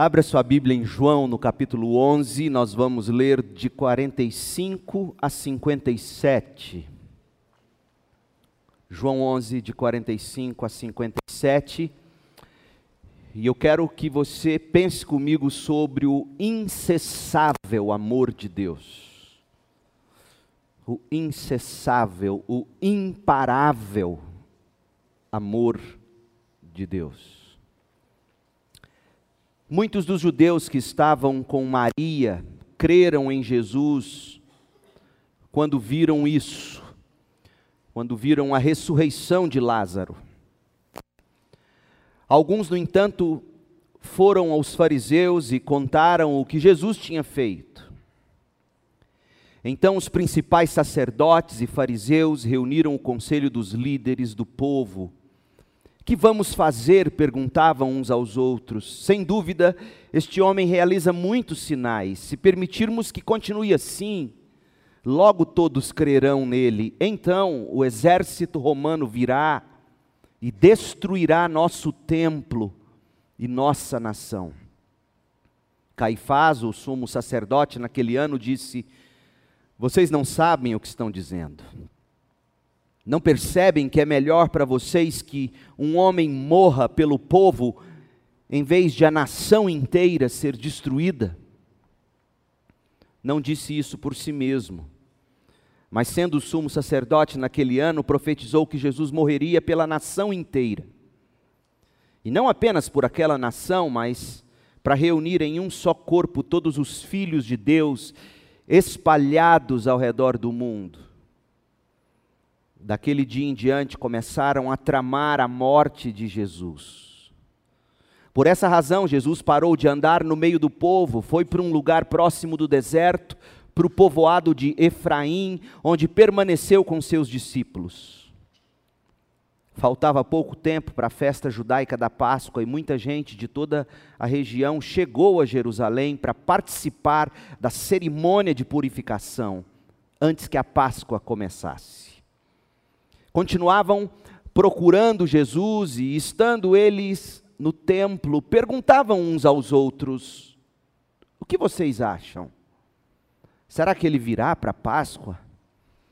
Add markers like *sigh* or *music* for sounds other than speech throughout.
Abra sua Bíblia em João, no capítulo 11, nós vamos ler de 45 a 57. João 11, de 45 a 57. E eu quero que você pense comigo sobre o incessável amor de Deus. O incessável, o imparável amor de Deus. Muitos dos judeus que estavam com Maria creram em Jesus quando viram isso, quando viram a ressurreição de Lázaro. Alguns, no entanto, foram aos fariseus e contaram o que Jesus tinha feito. Então os principais sacerdotes e fariseus reuniram o conselho dos líderes do povo que vamos fazer? perguntavam uns aos outros. Sem dúvida, este homem realiza muitos sinais. Se permitirmos que continue assim, logo todos crerão nele. Então o exército romano virá e destruirá nosso templo e nossa nação. Caifás, o sumo sacerdote, naquele ano disse: Vocês não sabem o que estão dizendo. Não percebem que é melhor para vocês que um homem morra pelo povo em vez de a nação inteira ser destruída? Não disse isso por si mesmo, mas sendo sumo sacerdote naquele ano, profetizou que Jesus morreria pela nação inteira. E não apenas por aquela nação, mas para reunir em um só corpo todos os filhos de Deus espalhados ao redor do mundo. Daquele dia em diante começaram a tramar a morte de Jesus. Por essa razão, Jesus parou de andar no meio do povo, foi para um lugar próximo do deserto, para o povoado de Efraim, onde permaneceu com seus discípulos. Faltava pouco tempo para a festa judaica da Páscoa e muita gente de toda a região chegou a Jerusalém para participar da cerimônia de purificação antes que a Páscoa começasse. Continuavam procurando Jesus e, estando eles no templo, perguntavam uns aos outros: O que vocês acham? Será que ele virá para a Páscoa?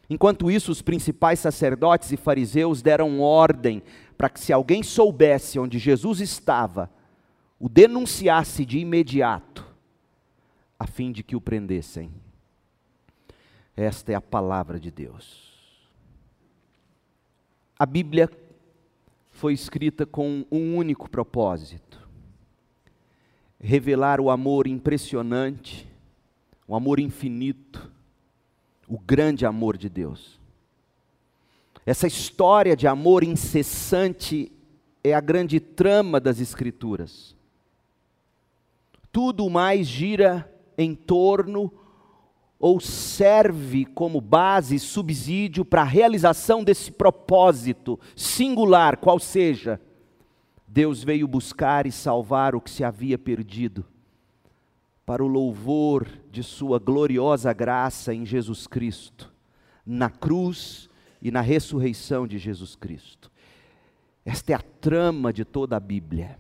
Enquanto isso, os principais sacerdotes e fariseus deram ordem para que, se alguém soubesse onde Jesus estava, o denunciasse de imediato, a fim de que o prendessem. Esta é a palavra de Deus. A Bíblia foi escrita com um único propósito: revelar o amor impressionante, o amor infinito, o grande amor de Deus. Essa história de amor incessante é a grande trama das Escrituras. Tudo mais gira em torno ou serve como base, subsídio para a realização desse propósito singular, qual seja, Deus veio buscar e salvar o que se havia perdido, para o louvor de Sua gloriosa graça em Jesus Cristo, na cruz e na ressurreição de Jesus Cristo. Esta é a trama de toda a Bíblia.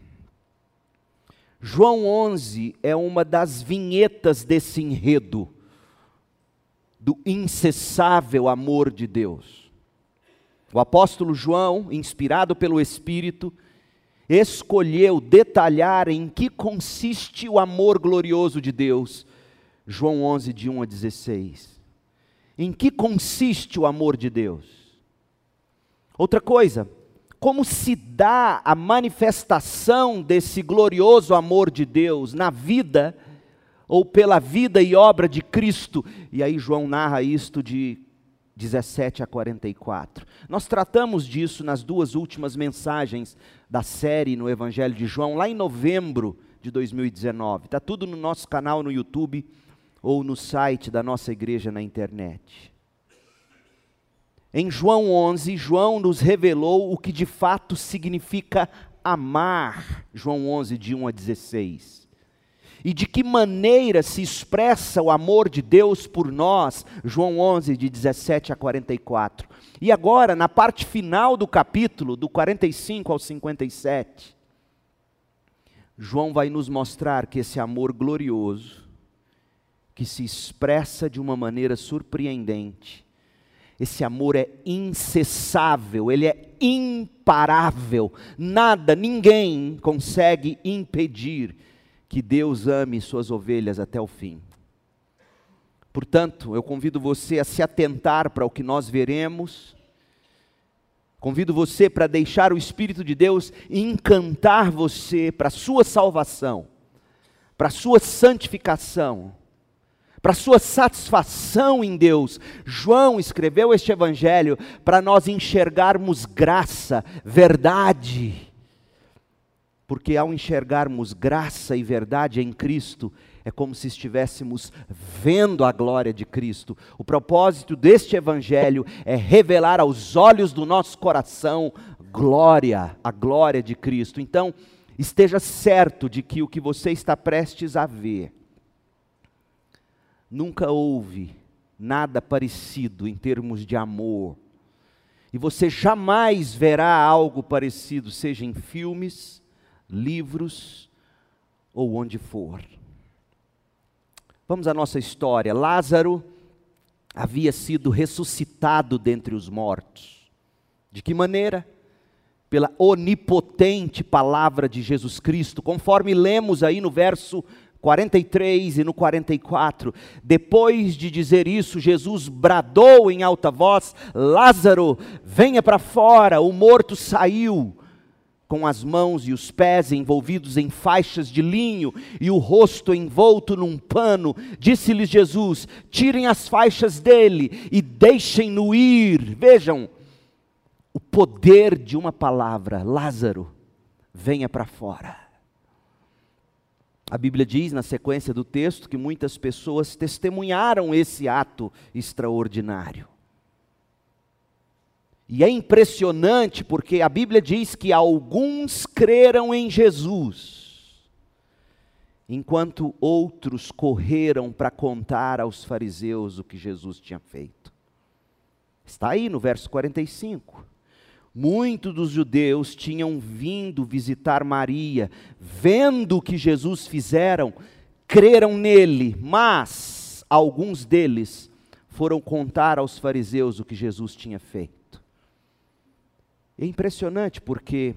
João 11 é uma das vinhetas desse enredo do incessável amor de Deus. O apóstolo João, inspirado pelo Espírito, escolheu detalhar em que consiste o amor glorioso de Deus. João 11, de 1 a 16. Em que consiste o amor de Deus? Outra coisa, como se dá a manifestação desse glorioso amor de Deus na vida ou pela vida e obra de Cristo. E aí João narra isto de 17 a 44. Nós tratamos disso nas duas últimas mensagens da série no Evangelho de João, lá em novembro de 2019. Está tudo no nosso canal no YouTube ou no site da nossa igreja na internet. Em João 11, João nos revelou o que de fato significa amar. João 11, de 1 a 16 e de que maneira se expressa o amor de Deus por nós, João 11, de 17 a 44. E agora, na parte final do capítulo, do 45 ao 57, João vai nos mostrar que esse amor glorioso, que se expressa de uma maneira surpreendente, esse amor é incessável, ele é imparável. Nada, ninguém consegue impedir que Deus ame suas ovelhas até o fim. Portanto, eu convido você a se atentar para o que nós veremos. Convido você para deixar o Espírito de Deus encantar você para a sua salvação, para a sua santificação, para a sua satisfação em Deus. João escreveu este Evangelho para nós enxergarmos graça, verdade. Porque ao enxergarmos graça e verdade em Cristo, é como se estivéssemos vendo a glória de Cristo. O propósito deste Evangelho é revelar aos olhos do nosso coração glória, a glória de Cristo. Então, esteja certo de que o que você está prestes a ver, nunca houve nada parecido em termos de amor. E você jamais verá algo parecido, seja em filmes, livros ou onde for. Vamos à nossa história. Lázaro havia sido ressuscitado dentre os mortos. De que maneira? Pela onipotente palavra de Jesus Cristo, conforme lemos aí no verso 43 e no 44. Depois de dizer isso, Jesus bradou em alta voz: Lázaro, venha para fora. O morto saiu com as mãos e os pés envolvidos em faixas de linho e o rosto envolto num pano, disse-lhes Jesus: tirem as faixas dele e deixem-no ir. Vejam, o poder de uma palavra: Lázaro, venha para fora. A Bíblia diz, na sequência do texto, que muitas pessoas testemunharam esse ato extraordinário. E é impressionante porque a Bíblia diz que alguns creram em Jesus, enquanto outros correram para contar aos fariseus o que Jesus tinha feito. Está aí no verso 45. Muitos dos judeus tinham vindo visitar Maria, vendo o que Jesus fizeram, creram nele, mas alguns deles foram contar aos fariseus o que Jesus tinha feito. É impressionante porque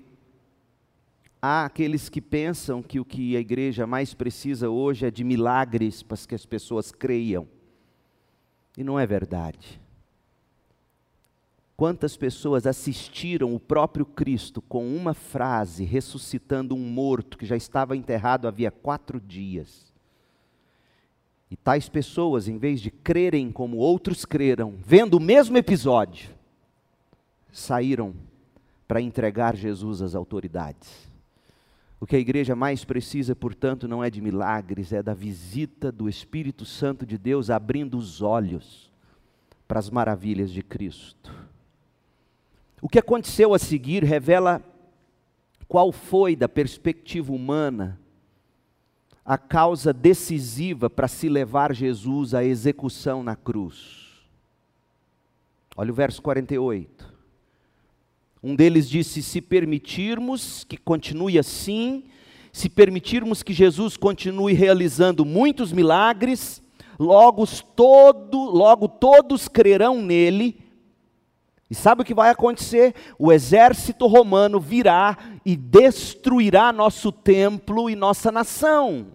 há aqueles que pensam que o que a igreja mais precisa hoje é de milagres para que as pessoas creiam. E não é verdade. Quantas pessoas assistiram o próprio Cristo com uma frase ressuscitando um morto que já estava enterrado havia quatro dias? E tais pessoas, em vez de crerem como outros creram, vendo o mesmo episódio, saíram para entregar Jesus às autoridades. O que a igreja mais precisa, portanto, não é de milagres, é da visita do Espírito Santo de Deus abrindo os olhos para as maravilhas de Cristo. O que aconteceu a seguir revela qual foi, da perspectiva humana, a causa decisiva para se levar Jesus à execução na cruz. Olha o verso 48. Um deles disse: se permitirmos que continue assim, se permitirmos que Jesus continue realizando muitos milagres, logo, todo, logo todos crerão nele. E sabe o que vai acontecer? O exército romano virá e destruirá nosso templo e nossa nação.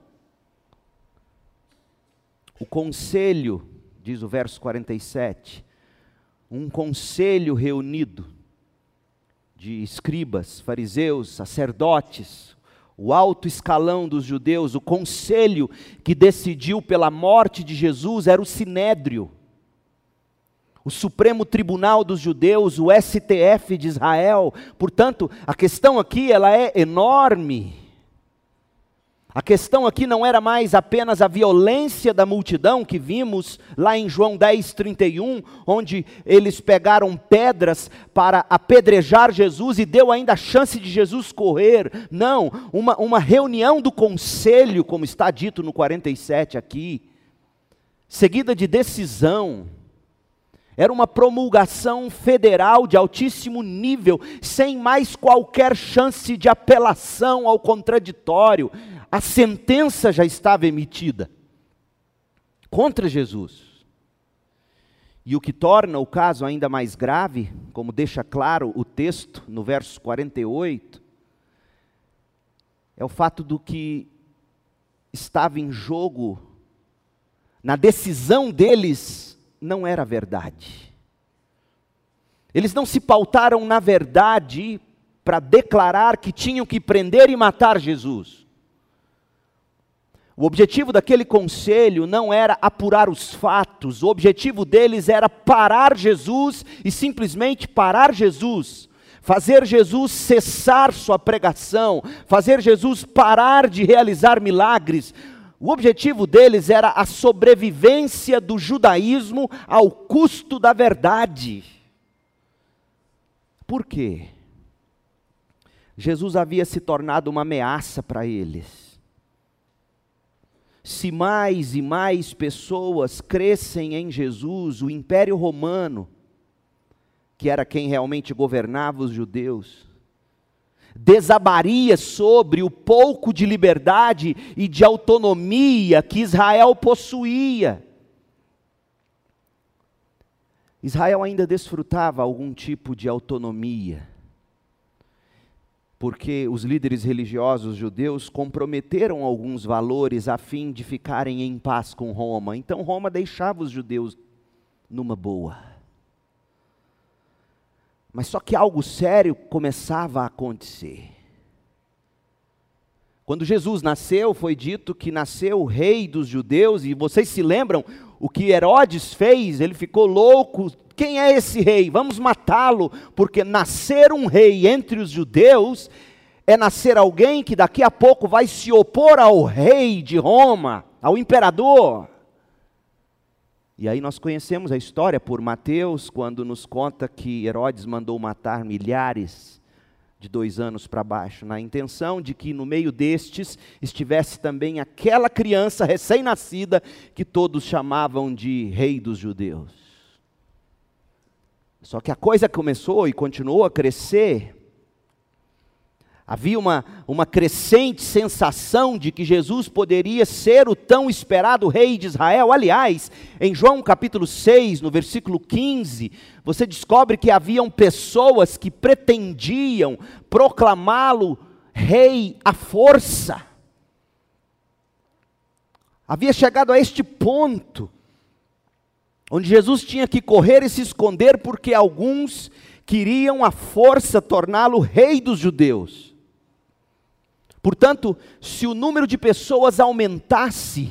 O conselho, diz o verso 47, um conselho reunido de escribas, fariseus, sacerdotes, o alto escalão dos judeus, o conselho que decidiu pela morte de Jesus era o sinédrio. O Supremo Tribunal dos Judeus, o STF de Israel. Portanto, a questão aqui ela é enorme. A questão aqui não era mais apenas a violência da multidão que vimos lá em João 10, 31, onde eles pegaram pedras para apedrejar Jesus e deu ainda a chance de Jesus correr. Não, uma, uma reunião do conselho, como está dito no 47 aqui, seguida de decisão. Era uma promulgação federal de altíssimo nível, sem mais qualquer chance de apelação ao contraditório. A sentença já estava emitida contra Jesus. E o que torna o caso ainda mais grave, como deixa claro o texto no verso 48, é o fato do que estava em jogo, na decisão deles, não era verdade. Eles não se pautaram na verdade para declarar que tinham que prender e matar Jesus. O objetivo daquele conselho não era apurar os fatos, o objetivo deles era parar Jesus e simplesmente parar Jesus, fazer Jesus cessar sua pregação, fazer Jesus parar de realizar milagres. O objetivo deles era a sobrevivência do judaísmo ao custo da verdade. Por quê? Jesus havia se tornado uma ameaça para eles se mais e mais pessoas crescem em Jesus, o Império Romano, que era quem realmente governava os judeus, desabaria sobre o pouco de liberdade e de autonomia que Israel possuía. Israel ainda desfrutava algum tipo de autonomia porque os líderes religiosos judeus comprometeram alguns valores a fim de ficarem em paz com Roma. Então Roma deixava os judeus numa boa. Mas só que algo sério começava a acontecer. Quando Jesus nasceu, foi dito que nasceu o rei dos judeus, e vocês se lembram o que Herodes fez? Ele ficou louco. Quem é esse rei? Vamos matá-lo, porque nascer um rei entre os judeus é nascer alguém que daqui a pouco vai se opor ao rei de Roma, ao imperador. E aí nós conhecemos a história por Mateus, quando nos conta que Herodes mandou matar milhares de dois anos para baixo, na intenção de que no meio destes estivesse também aquela criança recém-nascida que todos chamavam de rei dos judeus. Só que a coisa começou e continuou a crescer Havia uma, uma crescente sensação de que Jesus poderia ser o tão esperado rei de Israel. Aliás, em João capítulo 6, no versículo 15, você descobre que haviam pessoas que pretendiam proclamá-lo rei à força. Havia chegado a este ponto, onde Jesus tinha que correr e se esconder, porque alguns queriam à força torná-lo rei dos judeus. Portanto, se o número de pessoas aumentasse,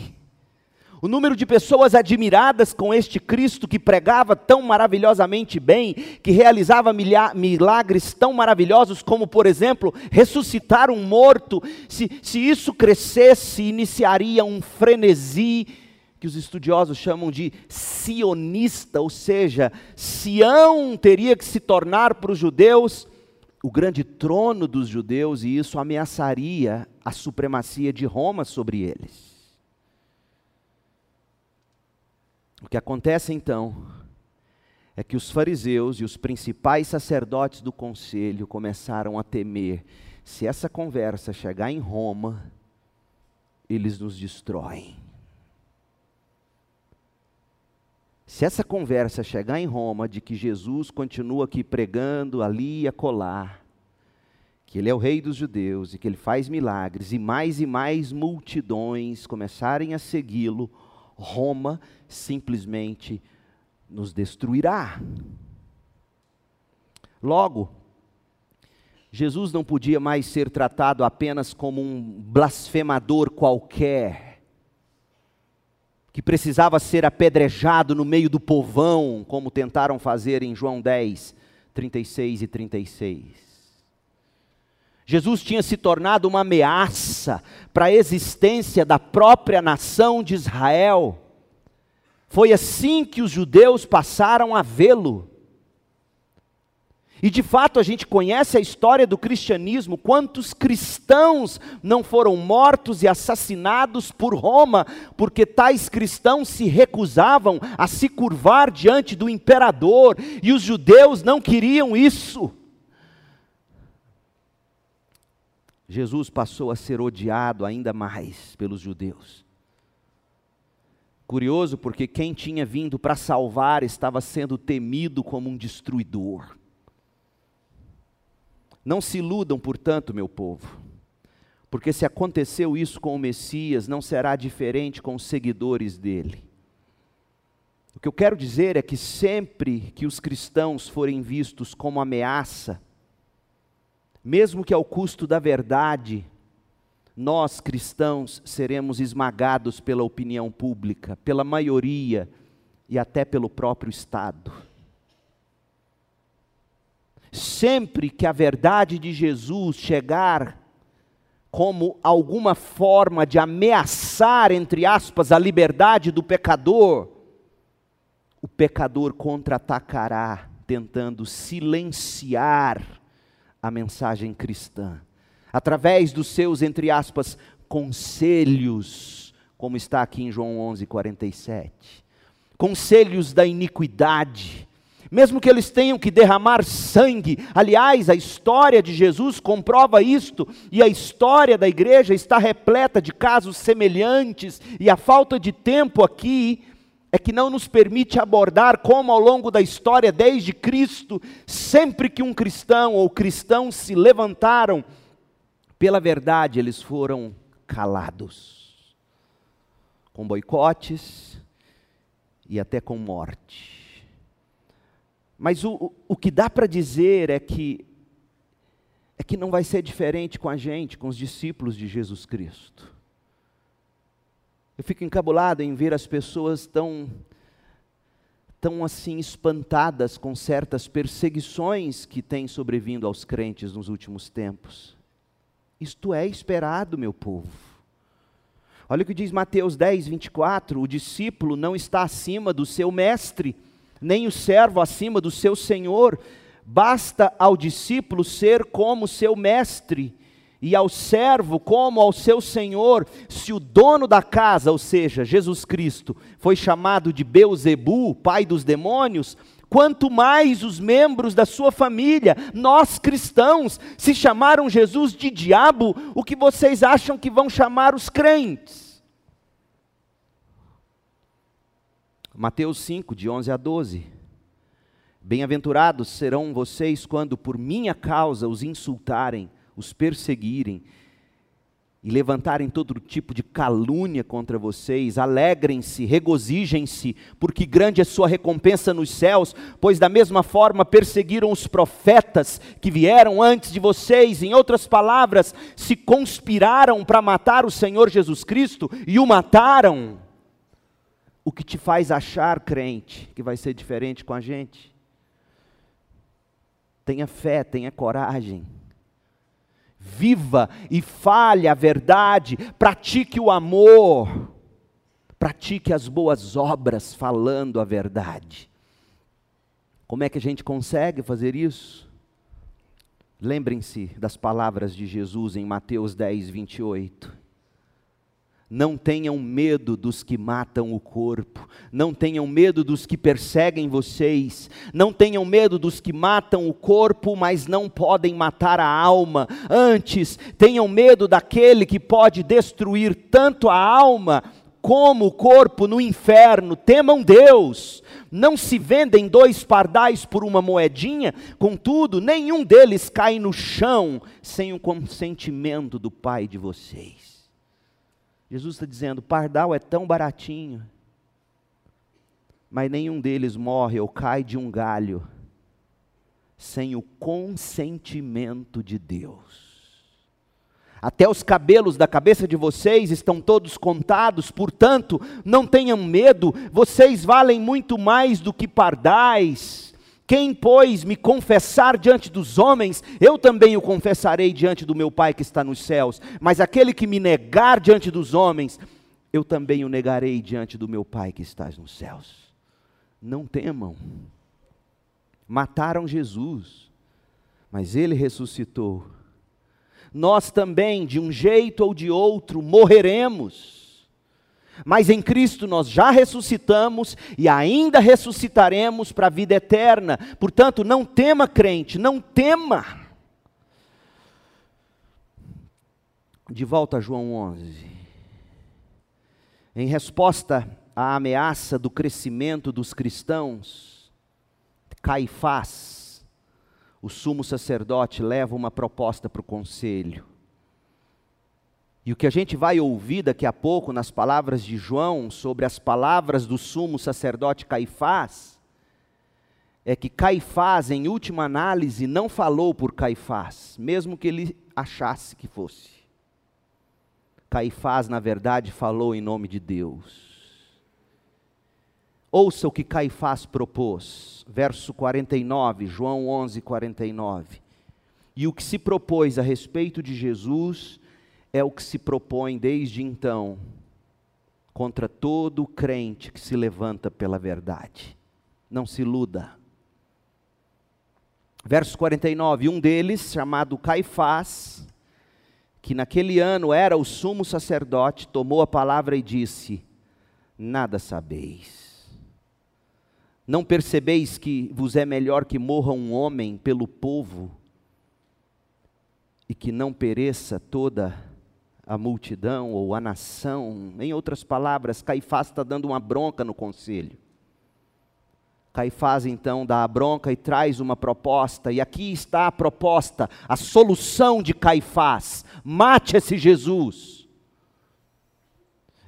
o número de pessoas admiradas com este Cristo que pregava tão maravilhosamente bem, que realizava milagres tão maravilhosos como, por exemplo, ressuscitar um morto, se, se isso crescesse, iniciaria um frenesi que os estudiosos chamam de sionista, ou seja, Sião teria que se tornar para os judeus o grande trono dos judeus e isso ameaçaria a supremacia de Roma sobre eles. O que acontece então é que os fariseus e os principais sacerdotes do conselho começaram a temer: se essa conversa chegar em Roma, eles nos destroem. Se essa conversa chegar em Roma de que Jesus continua aqui pregando ali e acolá, que ele é o rei dos judeus e que ele faz milagres, e mais e mais multidões começarem a segui-lo, Roma simplesmente nos destruirá. Logo, Jesus não podia mais ser tratado apenas como um blasfemador qualquer que precisava ser apedrejado no meio do povão, como tentaram fazer em João 10, 36 e 36. Jesus tinha se tornado uma ameaça para a existência da própria nação de Israel. Foi assim que os judeus passaram a vê-lo. E de fato a gente conhece a história do cristianismo, quantos cristãos não foram mortos e assassinados por Roma, porque tais cristãos se recusavam a se curvar diante do imperador, e os judeus não queriam isso. Jesus passou a ser odiado ainda mais pelos judeus. Curioso porque quem tinha vindo para salvar estava sendo temido como um destruidor. Não se iludam, portanto, meu povo, porque se aconteceu isso com o Messias, não será diferente com os seguidores dele. O que eu quero dizer é que sempre que os cristãos forem vistos como ameaça, mesmo que ao custo da verdade, nós cristãos seremos esmagados pela opinião pública, pela maioria e até pelo próprio Estado sempre que a verdade de Jesus chegar como alguma forma de ameaçar, entre aspas, a liberdade do pecador, o pecador contra-atacará, tentando silenciar a mensagem cristã, através dos seus, entre aspas, conselhos, como está aqui em João 11, 47. Conselhos da iniquidade, mesmo que eles tenham que derramar sangue. Aliás, a história de Jesus comprova isto, e a história da igreja está repleta de casos semelhantes, e a falta de tempo aqui é que não nos permite abordar como ao longo da história, desde Cristo, sempre que um cristão ou cristãos se levantaram pela verdade, eles foram calados, com boicotes e até com morte. Mas o, o que dá para dizer é que é que não vai ser diferente com a gente, com os discípulos de Jesus Cristo. Eu fico encabulado em ver as pessoas tão tão assim espantadas com certas perseguições que têm sobrevindo aos crentes nos últimos tempos. Isto é esperado, meu povo. Olha o que diz Mateus 10, 24: o discípulo não está acima do seu mestre nem o servo acima do seu senhor. Basta ao discípulo ser como seu mestre, e ao servo como ao seu senhor. Se o dono da casa, ou seja, Jesus Cristo, foi chamado de Beuzebu, pai dos demônios, quanto mais os membros da sua família, nós cristãos, se chamaram Jesus de diabo, o que vocês acham que vão chamar os crentes? Mateus 5, de 11 a 12. Bem-aventurados serão vocês quando por minha causa os insultarem, os perseguirem e levantarem todo tipo de calúnia contra vocês. Alegrem-se, regozijem-se, porque grande é sua recompensa nos céus, pois da mesma forma perseguiram os profetas que vieram antes de vocês. Em outras palavras, se conspiraram para matar o Senhor Jesus Cristo e o mataram o que te faz achar, crente, que vai ser diferente com a gente. Tenha fé, tenha coragem. Viva e fale a verdade, pratique o amor, pratique as boas obras falando a verdade. Como é que a gente consegue fazer isso? Lembrem-se das palavras de Jesus em Mateus 10, 28. Não tenham medo dos que matam o corpo, não tenham medo dos que perseguem vocês, não tenham medo dos que matam o corpo, mas não podem matar a alma. Antes, tenham medo daquele que pode destruir tanto a alma como o corpo no inferno. Temam Deus. Não se vendem dois pardais por uma moedinha, contudo, nenhum deles cai no chão sem o consentimento do Pai de vocês. Jesus está dizendo: pardal é tão baratinho, mas nenhum deles morre ou cai de um galho sem o consentimento de Deus. Até os cabelos da cabeça de vocês estão todos contados, portanto, não tenham medo, vocês valem muito mais do que pardais. Quem, pois, me confessar diante dos homens, eu também o confessarei diante do meu Pai que está nos céus. Mas aquele que me negar diante dos homens, eu também o negarei diante do meu Pai que está nos céus. Não temam. Mataram Jesus, mas ele ressuscitou. Nós também, de um jeito ou de outro, morreremos. Mas em Cristo nós já ressuscitamos e ainda ressuscitaremos para a vida eterna. Portanto, não tema, crente, não tema. De volta a João 11. Em resposta à ameaça do crescimento dos cristãos, Caifás, o sumo sacerdote, leva uma proposta para o conselho. E o que a gente vai ouvir daqui a pouco nas palavras de João sobre as palavras do sumo sacerdote Caifás, é que Caifás, em última análise, não falou por Caifás, mesmo que ele achasse que fosse. Caifás, na verdade, falou em nome de Deus. Ouça o que Caifás propôs, verso 49, João 11, 49. E o que se propôs a respeito de Jesus é o que se propõe desde então contra todo crente que se levanta pela verdade. Não se iluda. Verso 49, um deles, chamado Caifás, que naquele ano era o sumo sacerdote, tomou a palavra e disse: Nada sabeis. Não percebeis que vos é melhor que morra um homem pelo povo e que não pereça toda a multidão ou a nação? Em outras palavras, Caifás está dando uma bronca no conselho. Caifás então dá a bronca e traz uma proposta, e aqui está a proposta, a solução de Caifás: mate esse Jesus.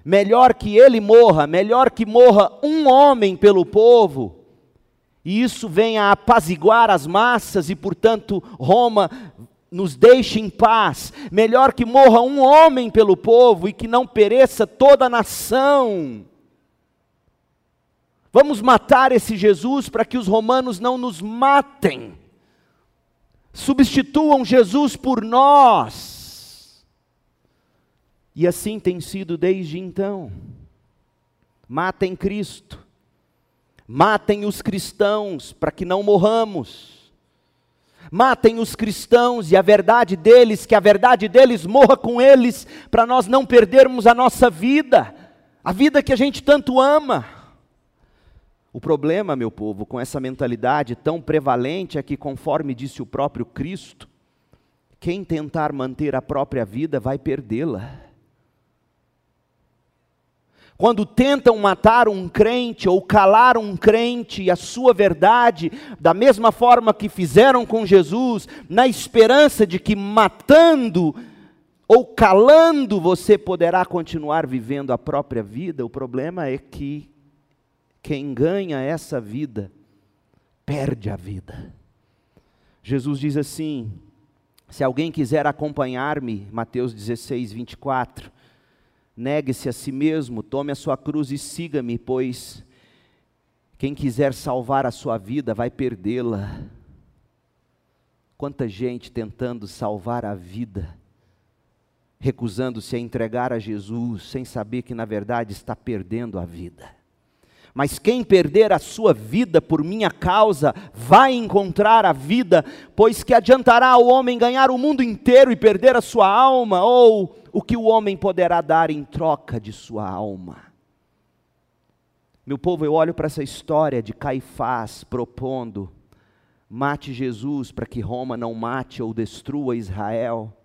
Melhor que ele morra, melhor que morra um homem pelo povo, e isso venha a apaziguar as massas, e portanto Roma nos deixe em paz. Melhor que morra um homem pelo povo e que não pereça toda a nação. Vamos matar esse Jesus para que os romanos não nos matem. Substituam Jesus por nós. E assim tem sido desde então. Matem Cristo. Matem os cristãos para que não morramos. Matem os cristãos e a verdade deles, que a verdade deles morra com eles, para nós não perdermos a nossa vida, a vida que a gente tanto ama. O problema, meu povo, com essa mentalidade tão prevalente é que, conforme disse o próprio Cristo, quem tentar manter a própria vida vai perdê-la. Quando tentam matar um crente ou calar um crente e a sua verdade, da mesma forma que fizeram com Jesus, na esperança de que matando ou calando você poderá continuar vivendo a própria vida, o problema é que quem ganha essa vida, perde a vida. Jesus diz assim: se alguém quiser acompanhar-me, Mateus 16, 24, negue-se a si mesmo, tome a sua cruz e siga-me, pois quem quiser salvar a sua vida vai perdê-la. Quanta gente tentando salvar a vida, recusando-se a entregar a Jesus, sem saber que na verdade está perdendo a vida. Mas quem perder a sua vida por minha causa, vai encontrar a vida, pois que adiantará ao homem ganhar o mundo inteiro e perder a sua alma, ou o que o homem poderá dar em troca de sua alma? Meu povo, eu olho para essa história de Caifás propondo: mate Jesus para que Roma não mate ou destrua Israel.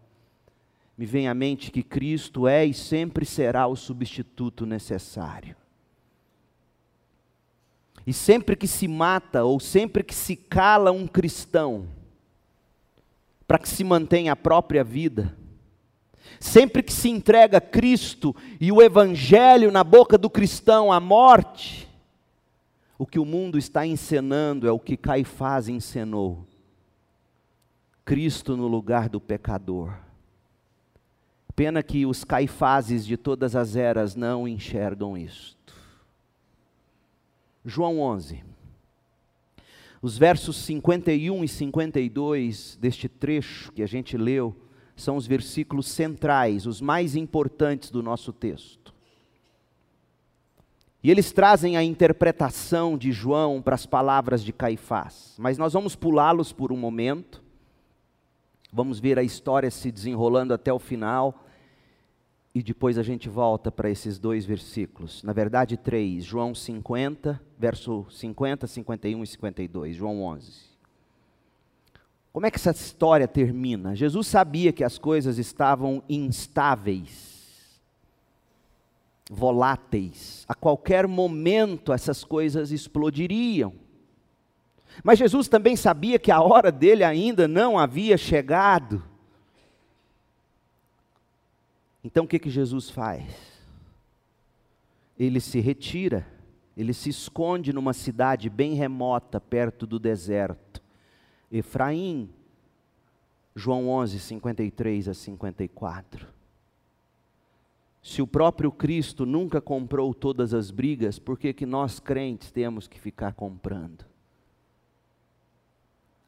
Me vem à mente que Cristo é e sempre será o substituto necessário. E sempre que se mata ou sempre que se cala um cristão, para que se mantenha a própria vida, sempre que se entrega Cristo e o Evangelho na boca do cristão, a morte, o que o mundo está encenando é o que Caifás encenou. Cristo no lugar do pecador. Pena que os caifazes de todas as eras não enxergam isso. João 11. Os versos 51 e 52 deste trecho que a gente leu são os versículos centrais, os mais importantes do nosso texto. E eles trazem a interpretação de João para as palavras de Caifás, mas nós vamos pulá-los por um momento Vamos ver a história se desenrolando até o final e depois a gente volta para esses dois versículos. Na verdade, três: João 50, verso 50, 51 e 52. João 11. Como é que essa história termina? Jesus sabia que as coisas estavam instáveis, voláteis. A qualquer momento essas coisas explodiriam. Mas Jesus também sabia que a hora dele ainda não havia chegado. Então o que, que Jesus faz? Ele se retira, ele se esconde numa cidade bem remota, perto do deserto. Efraim, João 11, 53 a 54. Se o próprio Cristo nunca comprou todas as brigas, por que, que nós crentes temos que ficar comprando?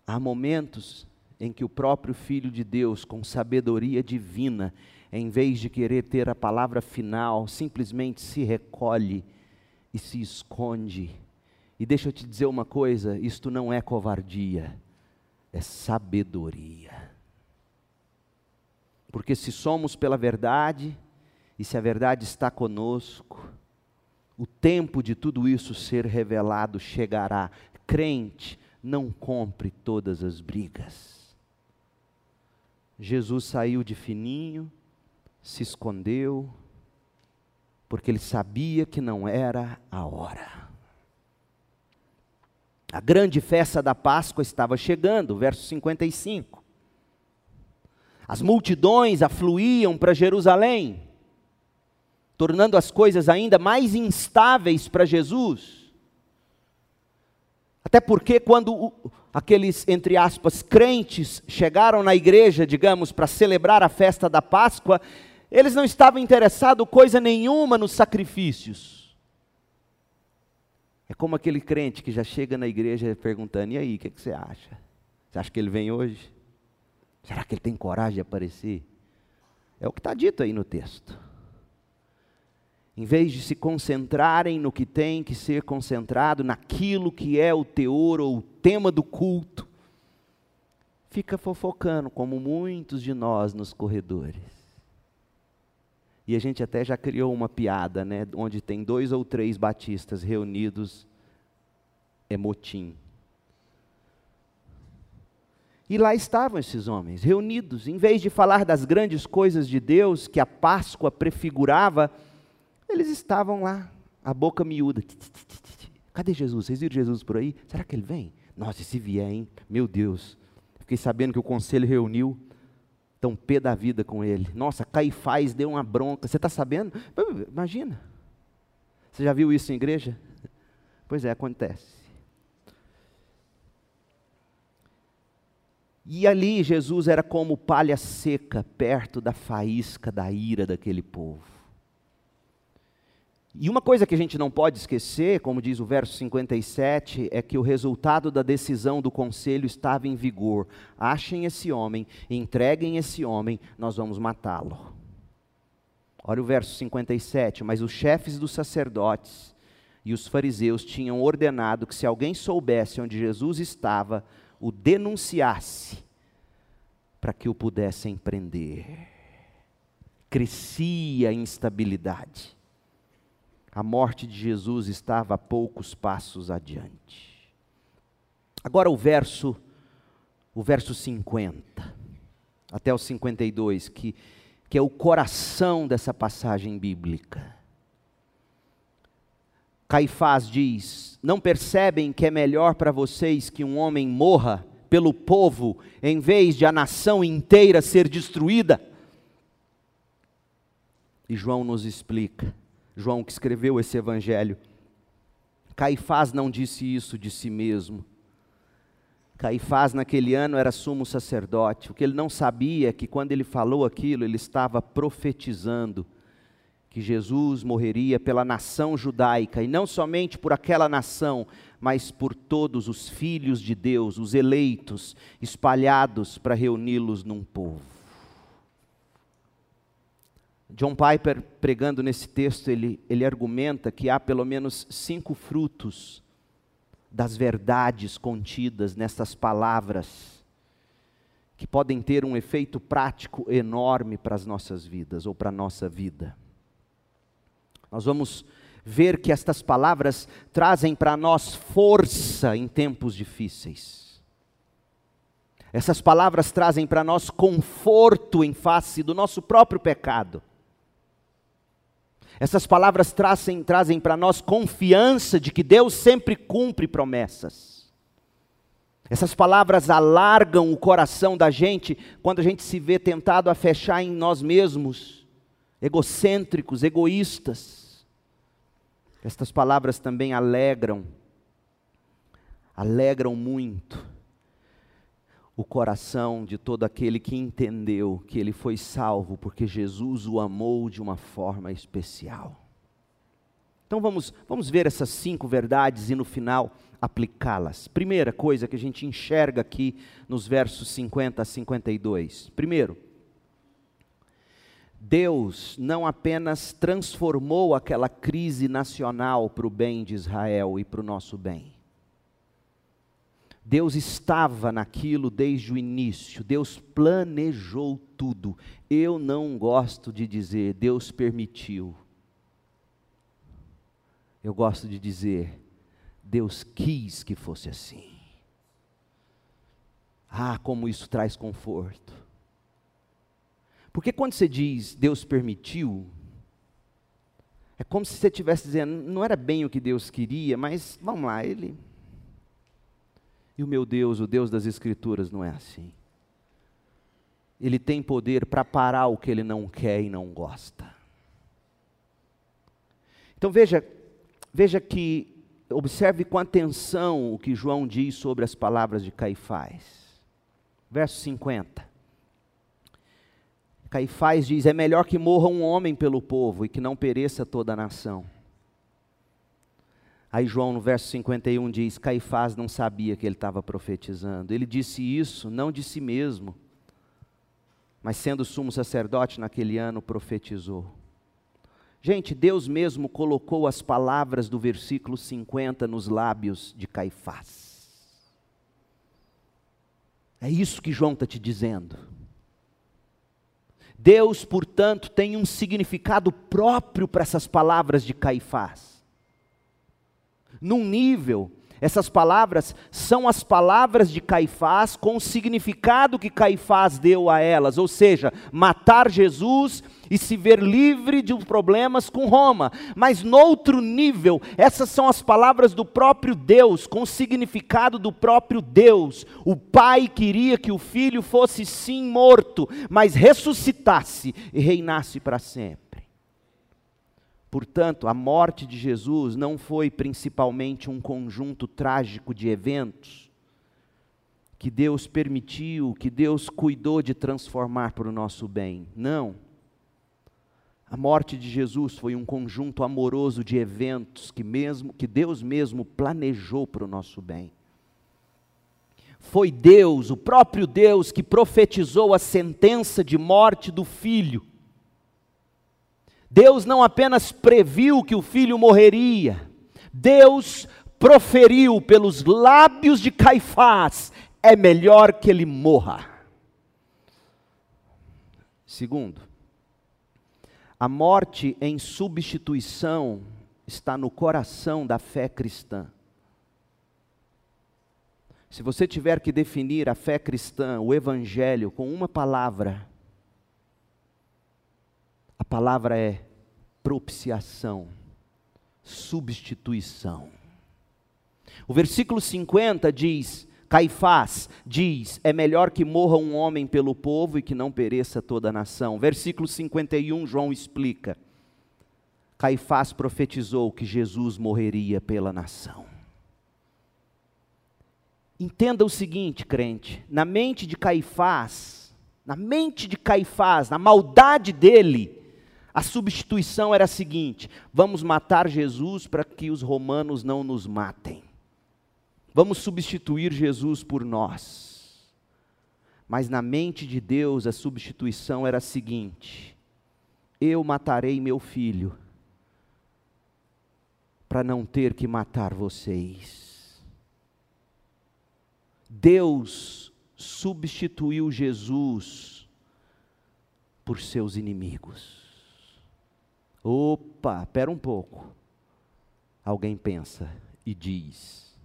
Há momentos em que o próprio Filho de Deus, com sabedoria divina, em vez de querer ter a palavra final, simplesmente se recolhe e se esconde. E deixa eu te dizer uma coisa: isto não é covardia, é sabedoria. Porque se somos pela verdade, e se a verdade está conosco, o tempo de tudo isso ser revelado chegará. Crente, não compre todas as brigas. Jesus saiu de fininho, se escondeu, porque ele sabia que não era a hora. A grande festa da Páscoa estava chegando, verso 55. As multidões afluíam para Jerusalém, tornando as coisas ainda mais instáveis para Jesus. Até porque, quando aqueles, entre aspas, crentes chegaram na igreja, digamos, para celebrar a festa da Páscoa, eles não estavam interessados coisa nenhuma nos sacrifícios. É como aquele crente que já chega na igreja perguntando: e aí, o que, que você acha? Você acha que ele vem hoje? Será que ele tem coragem de aparecer? É o que está dito aí no texto. Em vez de se concentrarem no que tem que ser concentrado, naquilo que é o teor ou o tema do culto, fica fofocando, como muitos de nós nos corredores. E a gente até já criou uma piada, né? Onde tem dois ou três batistas reunidos, é motim. E lá estavam esses homens, reunidos, em vez de falar das grandes coisas de Deus que a Páscoa prefigurava, eles estavam lá, a boca miúda. Cadê Jesus? Vocês viram Jesus por aí? Será que ele vem? Nossa, e se vier, hein? Meu Deus. Fiquei sabendo que o conselho reuniu estão pé da vida com ele. Nossa, Caifás deu uma bronca. Você está sabendo? Imagina. Você já viu isso em igreja? Pois é, acontece. E ali Jesus era como palha seca perto da faísca da ira daquele povo. E uma coisa que a gente não pode esquecer, como diz o verso 57, é que o resultado da decisão do conselho estava em vigor. Achem esse homem, entreguem esse homem, nós vamos matá-lo. Olha o verso 57. Mas os chefes dos sacerdotes e os fariseus tinham ordenado que se alguém soubesse onde Jesus estava, o denunciasse, para que o pudessem prender. Crescia a instabilidade a morte de Jesus estava a poucos passos adiante. Agora o verso o verso 50 até o 52, que que é o coração dessa passagem bíblica. Caifás diz: Não percebem que é melhor para vocês que um homem morra pelo povo, em vez de a nação inteira ser destruída? E João nos explica João que escreveu esse evangelho. Caifás não disse isso de si mesmo. Caifás, naquele ano, era sumo sacerdote. O que ele não sabia é que, quando ele falou aquilo, ele estava profetizando que Jesus morreria pela nação judaica, e não somente por aquela nação, mas por todos os filhos de Deus, os eleitos, espalhados para reuni-los num povo. John Piper, pregando nesse texto, ele, ele argumenta que há pelo menos cinco frutos das verdades contidas nessas palavras que podem ter um efeito prático enorme para as nossas vidas ou para a nossa vida. Nós vamos ver que estas palavras trazem para nós força em tempos difíceis. Essas palavras trazem para nós conforto em face do nosso próprio pecado. Essas palavras trazem, trazem para nós confiança de que Deus sempre cumpre promessas. Essas palavras alargam o coração da gente quando a gente se vê tentado a fechar em nós mesmos, egocêntricos, egoístas. Estas palavras também alegram, alegram muito o coração de todo aquele que entendeu que ele foi salvo porque Jesus o amou de uma forma especial. Então vamos, vamos ver essas cinco verdades e no final aplicá-las. Primeira coisa que a gente enxerga aqui nos versos 50 a 52. Primeiro, Deus não apenas transformou aquela crise nacional para o bem de Israel e para o nosso bem. Deus estava naquilo desde o início, Deus planejou tudo. Eu não gosto de dizer Deus permitiu. Eu gosto de dizer Deus quis que fosse assim. Ah, como isso traz conforto. Porque quando você diz Deus permitiu, é como se você estivesse dizendo, não era bem o que Deus queria, mas vamos lá, Ele e o meu Deus, o Deus das Escrituras, não é assim. Ele tem poder para parar o que ele não quer e não gosta. Então veja, veja que, observe com atenção o que João diz sobre as palavras de Caifás. Verso 50. Caifás diz: É melhor que morra um homem pelo povo e que não pereça toda a nação. Aí João no verso 51 diz: Caifás não sabia que ele estava profetizando. Ele disse isso não de si mesmo, mas sendo sumo sacerdote naquele ano, profetizou. Gente, Deus mesmo colocou as palavras do versículo 50 nos lábios de Caifás. É isso que João está te dizendo. Deus, portanto, tem um significado próprio para essas palavras de Caifás num nível. Essas palavras são as palavras de Caifás com o significado que Caifás deu a elas, ou seja, matar Jesus e se ver livre de problemas com Roma. Mas noutro nível, essas são as palavras do próprio Deus, com o significado do próprio Deus. O pai queria que o filho fosse sim morto, mas ressuscitasse e reinasse para sempre. Portanto, a morte de Jesus não foi principalmente um conjunto trágico de eventos que Deus permitiu, que Deus cuidou de transformar para o nosso bem. Não. A morte de Jesus foi um conjunto amoroso de eventos que mesmo que Deus mesmo planejou para o nosso bem. Foi Deus, o próprio Deus que profetizou a sentença de morte do filho Deus não apenas previu que o filho morreria, Deus proferiu pelos lábios de Caifás: é melhor que ele morra. Segundo, a morte em substituição está no coração da fé cristã. Se você tiver que definir a fé cristã, o Evangelho, com uma palavra, a palavra é propiciação, substituição. O versículo 50 diz: Caifás diz: É melhor que morra um homem pelo povo e que não pereça toda a nação. Versículo 51, João explica: Caifás profetizou que Jesus morreria pela nação. Entenda o seguinte, crente: na mente de Caifás, na mente de Caifás, na maldade dele, a substituição era a seguinte: vamos matar Jesus para que os romanos não nos matem. Vamos substituir Jesus por nós. Mas na mente de Deus a substituição era a seguinte: eu matarei meu filho para não ter que matar vocês. Deus substituiu Jesus por seus inimigos. Opa, espera um pouco. Alguém pensa e diz: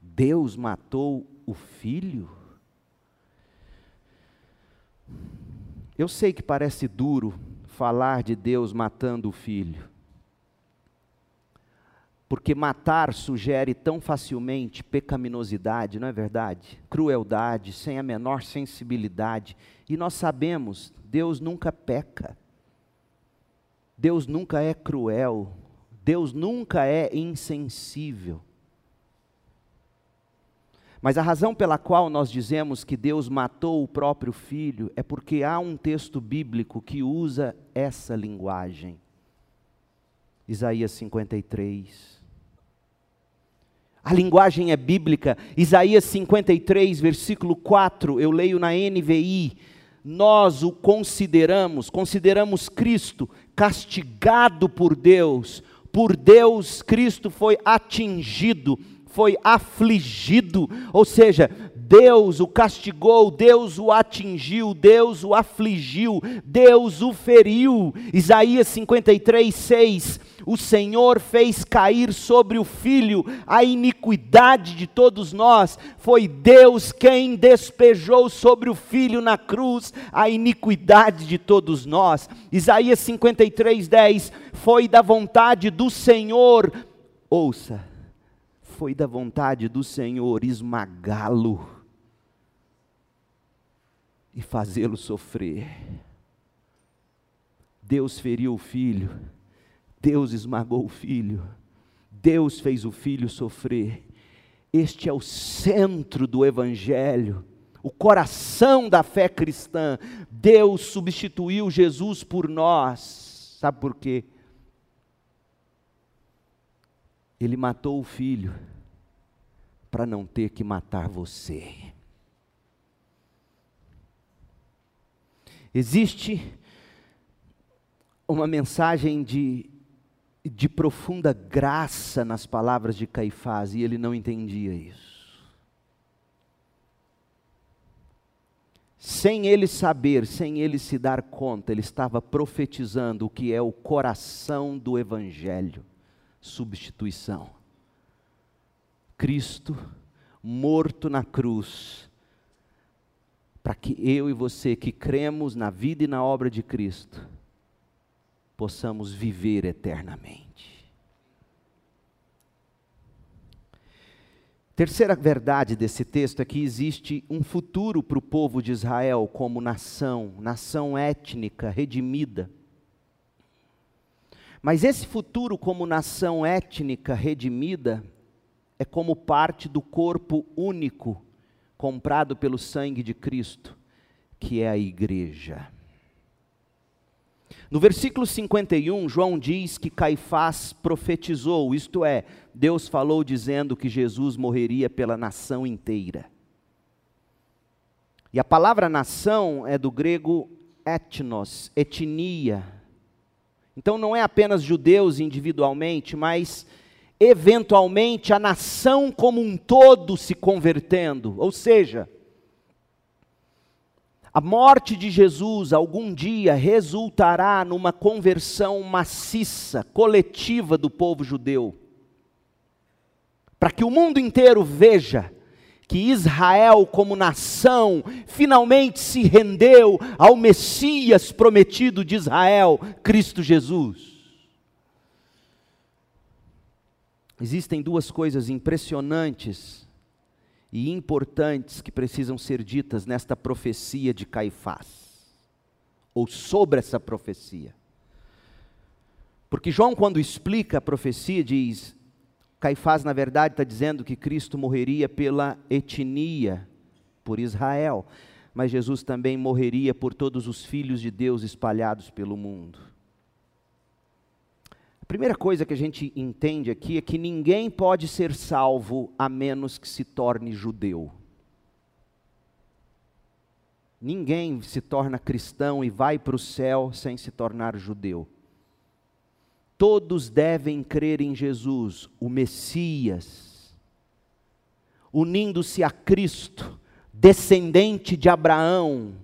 Deus matou o filho? Eu sei que parece duro falar de Deus matando o filho, porque matar sugere tão facilmente pecaminosidade, não é verdade? Crueldade, sem a menor sensibilidade. E nós sabemos, Deus nunca peca. Deus nunca é cruel. Deus nunca é insensível. Mas a razão pela qual nós dizemos que Deus matou o próprio filho é porque há um texto bíblico que usa essa linguagem. Isaías 53. A linguagem é bíblica. Isaías 53, versículo 4, eu leio na NVI. Nós o consideramos, consideramos Cristo castigado por Deus. Por Deus, Cristo foi atingido, foi afligido, ou seja, Deus o castigou, Deus o atingiu, Deus o afligiu, Deus o feriu. Isaías 53, 6. O Senhor fez cair sobre o filho a iniquidade de todos nós. Foi Deus quem despejou sobre o filho na cruz a iniquidade de todos nós. Isaías 53, 10. Foi da vontade do Senhor, ouça, foi da vontade do Senhor esmagá-lo e fazê-lo sofrer. Deus feriu o filho, Deus esmagou o filho, Deus fez o filho sofrer. Este é o centro do Evangelho, o coração da fé cristã. Deus substituiu Jesus por nós. Sabe por quê? Ele matou o filho para não ter que matar você. Existe uma mensagem de, de profunda graça nas palavras de Caifás e ele não entendia isso. Sem ele saber, sem ele se dar conta, ele estava profetizando o que é o coração do Evangelho substituição. Cristo morto na cruz para que eu e você que cremos na vida e na obra de Cristo possamos viver eternamente. Terceira verdade desse texto é que existe um futuro para o povo de Israel como nação, nação étnica, redimida. Mas esse futuro como nação étnica redimida é como parte do corpo único comprado pelo sangue de Cristo, que é a igreja. No versículo 51, João diz que Caifás profetizou, isto é, Deus falou dizendo que Jesus morreria pela nação inteira. E a palavra nação é do grego etnos, etnia. Então não é apenas judeus individualmente, mas eventualmente a nação como um todo se convertendo. Ou seja, a morte de Jesus algum dia resultará numa conversão maciça, coletiva do povo judeu. Para que o mundo inteiro veja que Israel, como nação, finalmente se rendeu ao Messias prometido de Israel, Cristo Jesus. Existem duas coisas impressionantes e importantes que precisam ser ditas nesta profecia de Caifás, ou sobre essa profecia. Porque João, quando explica a profecia, diz: Caifás, na verdade, está dizendo que Cristo morreria pela etnia, por Israel, mas Jesus também morreria por todos os filhos de Deus espalhados pelo mundo. A primeira coisa que a gente entende aqui é que ninguém pode ser salvo a menos que se torne judeu. Ninguém se torna cristão e vai para o céu sem se tornar judeu. Todos devem crer em Jesus, o Messias, unindo-se a Cristo, descendente de Abraão,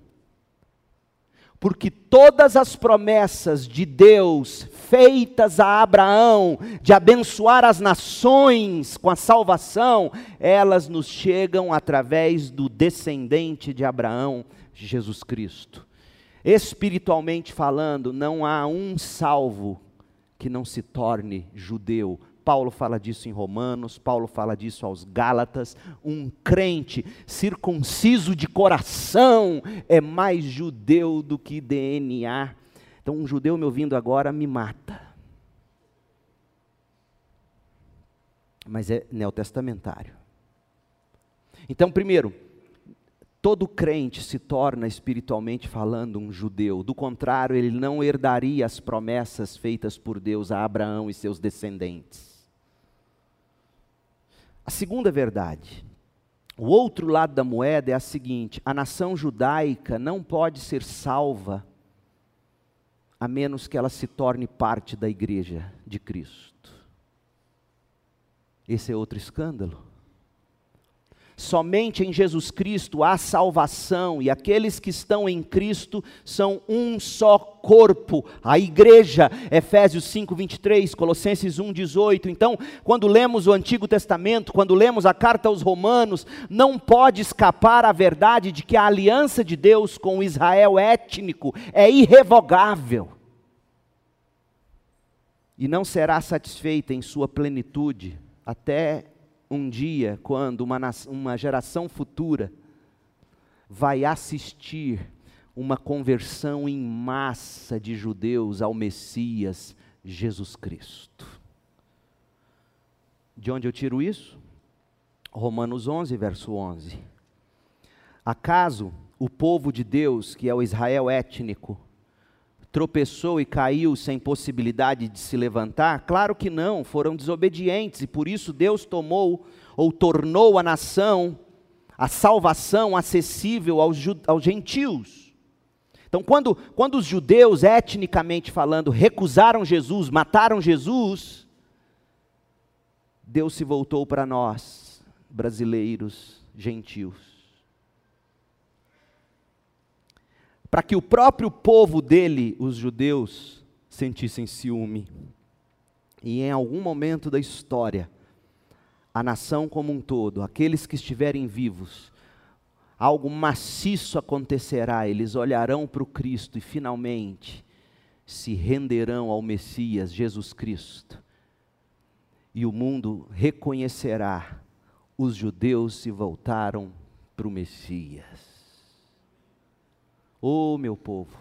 porque todas as promessas de Deus feitas a Abraão, de abençoar as nações com a salvação, elas nos chegam através do descendente de Abraão, Jesus Cristo. Espiritualmente falando, não há um salvo que não se torne judeu, Paulo fala disso em Romanos, Paulo fala disso aos Gálatas. Um crente circunciso de coração é mais judeu do que DNA. Então, um judeu me ouvindo agora me mata. Mas é neotestamentário. Então, primeiro, todo crente se torna espiritualmente falando um judeu. Do contrário, ele não herdaria as promessas feitas por Deus a Abraão e seus descendentes. A segunda verdade, o outro lado da moeda é a seguinte: a nação judaica não pode ser salva a menos que ela se torne parte da igreja de Cristo. Esse é outro escândalo. Somente em Jesus Cristo há salvação, e aqueles que estão em Cristo são um só corpo. A igreja, Efésios 5, 23, Colossenses 1, 18. Então, quando lemos o Antigo Testamento, quando lemos a carta aos Romanos, não pode escapar a verdade de que a aliança de Deus com o Israel étnico é irrevogável. E não será satisfeita em sua plenitude até um dia, quando uma, uma geração futura vai assistir uma conversão em massa de judeus ao Messias Jesus Cristo. De onde eu tiro isso? Romanos 11, verso 11. Acaso o povo de Deus, que é o Israel étnico, tropeçou e caiu sem possibilidade de se levantar? Claro que não, foram desobedientes e por isso Deus tomou ou tornou a nação, a salvação acessível aos, aos gentios. Então, quando, quando os judeus, etnicamente falando, recusaram Jesus, mataram Jesus, Deus se voltou para nós, brasileiros, gentios. Para que o próprio povo dele, os judeus, sentissem ciúme. E em algum momento da história, a nação como um todo, aqueles que estiverem vivos, algo maciço acontecerá, eles olharão para o Cristo e finalmente se renderão ao Messias, Jesus Cristo. E o mundo reconhecerá: os judeus se voltaram para o Messias. Oh, meu povo,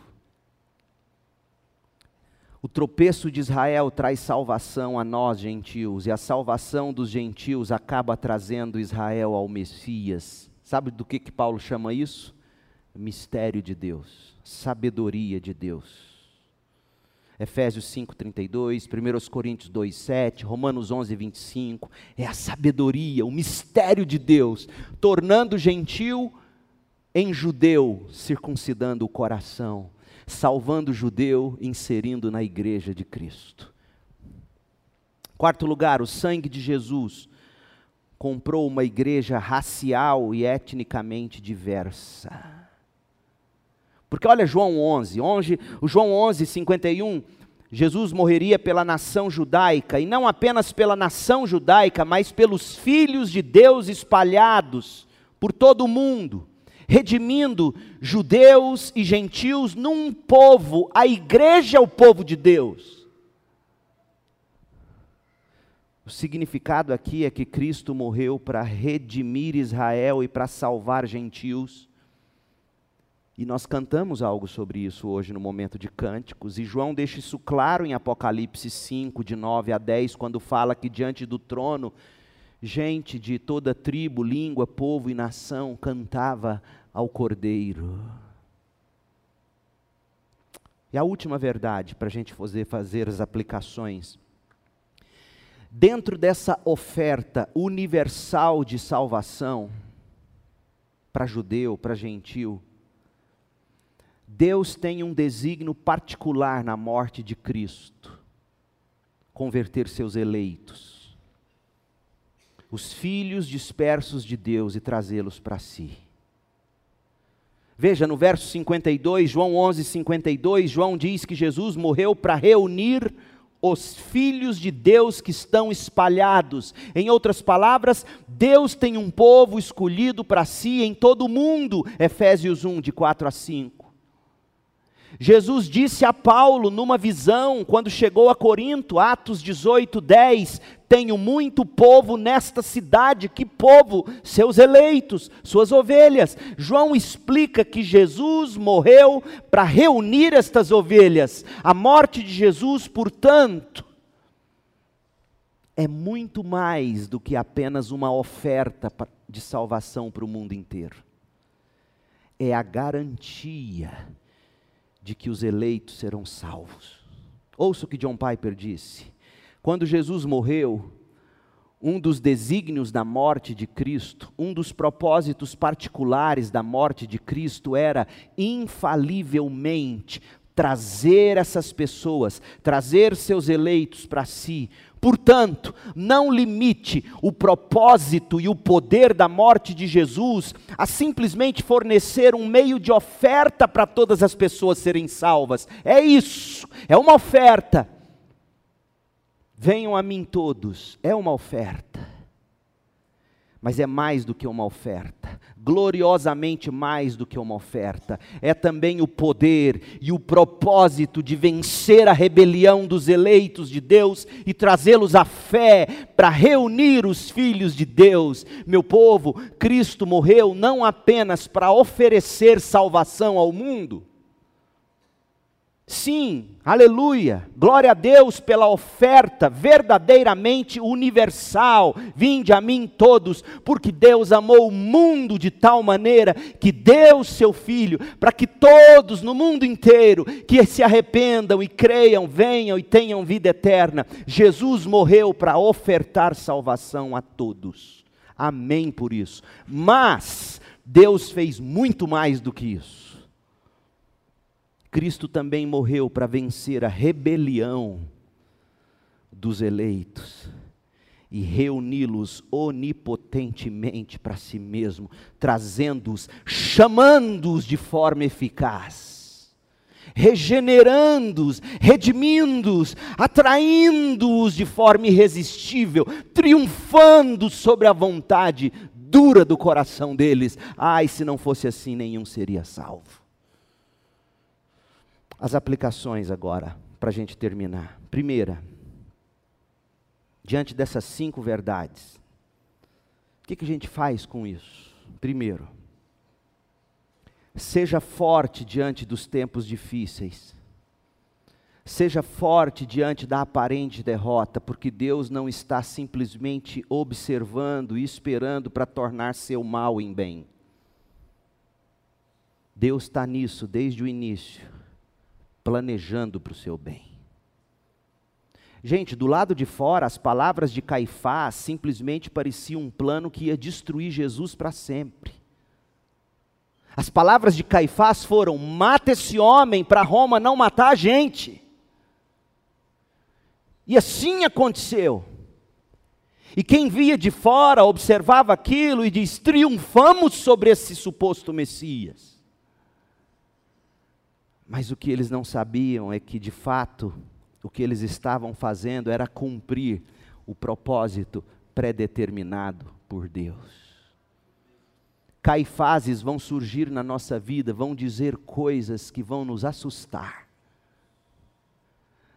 o tropeço de Israel traz salvação a nós, gentios, e a salvação dos gentios acaba trazendo Israel ao Messias. Sabe do que, que Paulo chama isso? Mistério de Deus, sabedoria de Deus. Efésios 5:32, 1 Coríntios 2:7, Romanos 11:25, é a sabedoria, o mistério de Deus, tornando o gentio em judeu, circuncidando o coração, salvando o judeu, inserindo na igreja de Cristo. Quarto lugar, o sangue de Jesus comprou uma igreja racial e etnicamente diversa. Porque olha João 11, 11 o João 11, 51, Jesus morreria pela nação judaica, e não apenas pela nação judaica, mas pelos filhos de Deus espalhados por todo o mundo redimindo judeus e gentios num povo, a igreja é o povo de Deus. O significado aqui é que Cristo morreu para redimir Israel e para salvar gentios. E nós cantamos algo sobre isso hoje no momento de cânticos, e João deixa isso claro em Apocalipse 5, de 9 a 10, quando fala que diante do trono gente de toda tribo, língua, povo e nação cantava ao Cordeiro. E a última verdade, para a gente fazer, fazer as aplicações. Dentro dessa oferta universal de salvação, para judeu, para gentil, Deus tem um desígnio particular na morte de Cristo converter seus eleitos os filhos dispersos de Deus e trazê-los para si. Veja no verso 52, João 11, 52, João diz que Jesus morreu para reunir os filhos de Deus que estão espalhados. Em outras palavras, Deus tem um povo escolhido para si em todo o mundo. Efésios 1, de 4 a 5. Jesus disse a Paulo numa visão, quando chegou a Corinto, Atos 18, 10: Tenho muito povo nesta cidade. Que povo? Seus eleitos, suas ovelhas. João explica que Jesus morreu para reunir estas ovelhas. A morte de Jesus, portanto, é muito mais do que apenas uma oferta de salvação para o mundo inteiro. É a garantia de que os eleitos serão salvos. Ouça o que John Piper disse. Quando Jesus morreu, um dos desígnios da morte de Cristo, um dos propósitos particulares da morte de Cristo era infalivelmente trazer essas pessoas, trazer seus eleitos para si, Portanto, não limite o propósito e o poder da morte de Jesus a simplesmente fornecer um meio de oferta para todas as pessoas serem salvas. É isso, é uma oferta. Venham a mim todos, é uma oferta mas é mais do que uma oferta, gloriosamente mais do que uma oferta, é também o poder e o propósito de vencer a rebelião dos eleitos de Deus e trazê-los à fé para reunir os filhos de Deus. Meu povo, Cristo morreu não apenas para oferecer salvação ao mundo, Sim, aleluia, glória a Deus pela oferta verdadeiramente universal. Vinde a mim todos, porque Deus amou o mundo de tal maneira que deu seu Filho, para que todos no mundo inteiro que se arrependam e creiam, venham e tenham vida eterna. Jesus morreu para ofertar salvação a todos. Amém por isso. Mas Deus fez muito mais do que isso. Cristo também morreu para vencer a rebelião dos eleitos e reuni-los onipotentemente para si mesmo, trazendo-os, chamando-os de forma eficaz, regenerando-os, redimindo-os, atraindo-os de forma irresistível, triunfando sobre a vontade dura do coração deles. Ai, se não fosse assim, nenhum seria salvo. As aplicações agora, para a gente terminar. Primeira, diante dessas cinco verdades, o que, que a gente faz com isso? Primeiro, seja forte diante dos tempos difíceis. Seja forte diante da aparente derrota, porque Deus não está simplesmente observando e esperando para tornar seu mal em bem. Deus está nisso desde o início planejando para o seu bem. Gente, do lado de fora, as palavras de Caifás simplesmente pareciam um plano que ia destruir Jesus para sempre. As palavras de Caifás foram: mata esse homem para Roma não matar a gente. E assim aconteceu. E quem via de fora observava aquilo e diz: triunfamos sobre esse suposto Messias. Mas o que eles não sabiam é que, de fato, o que eles estavam fazendo era cumprir o propósito predeterminado por Deus. Caifases vão surgir na nossa vida, vão dizer coisas que vão nos assustar.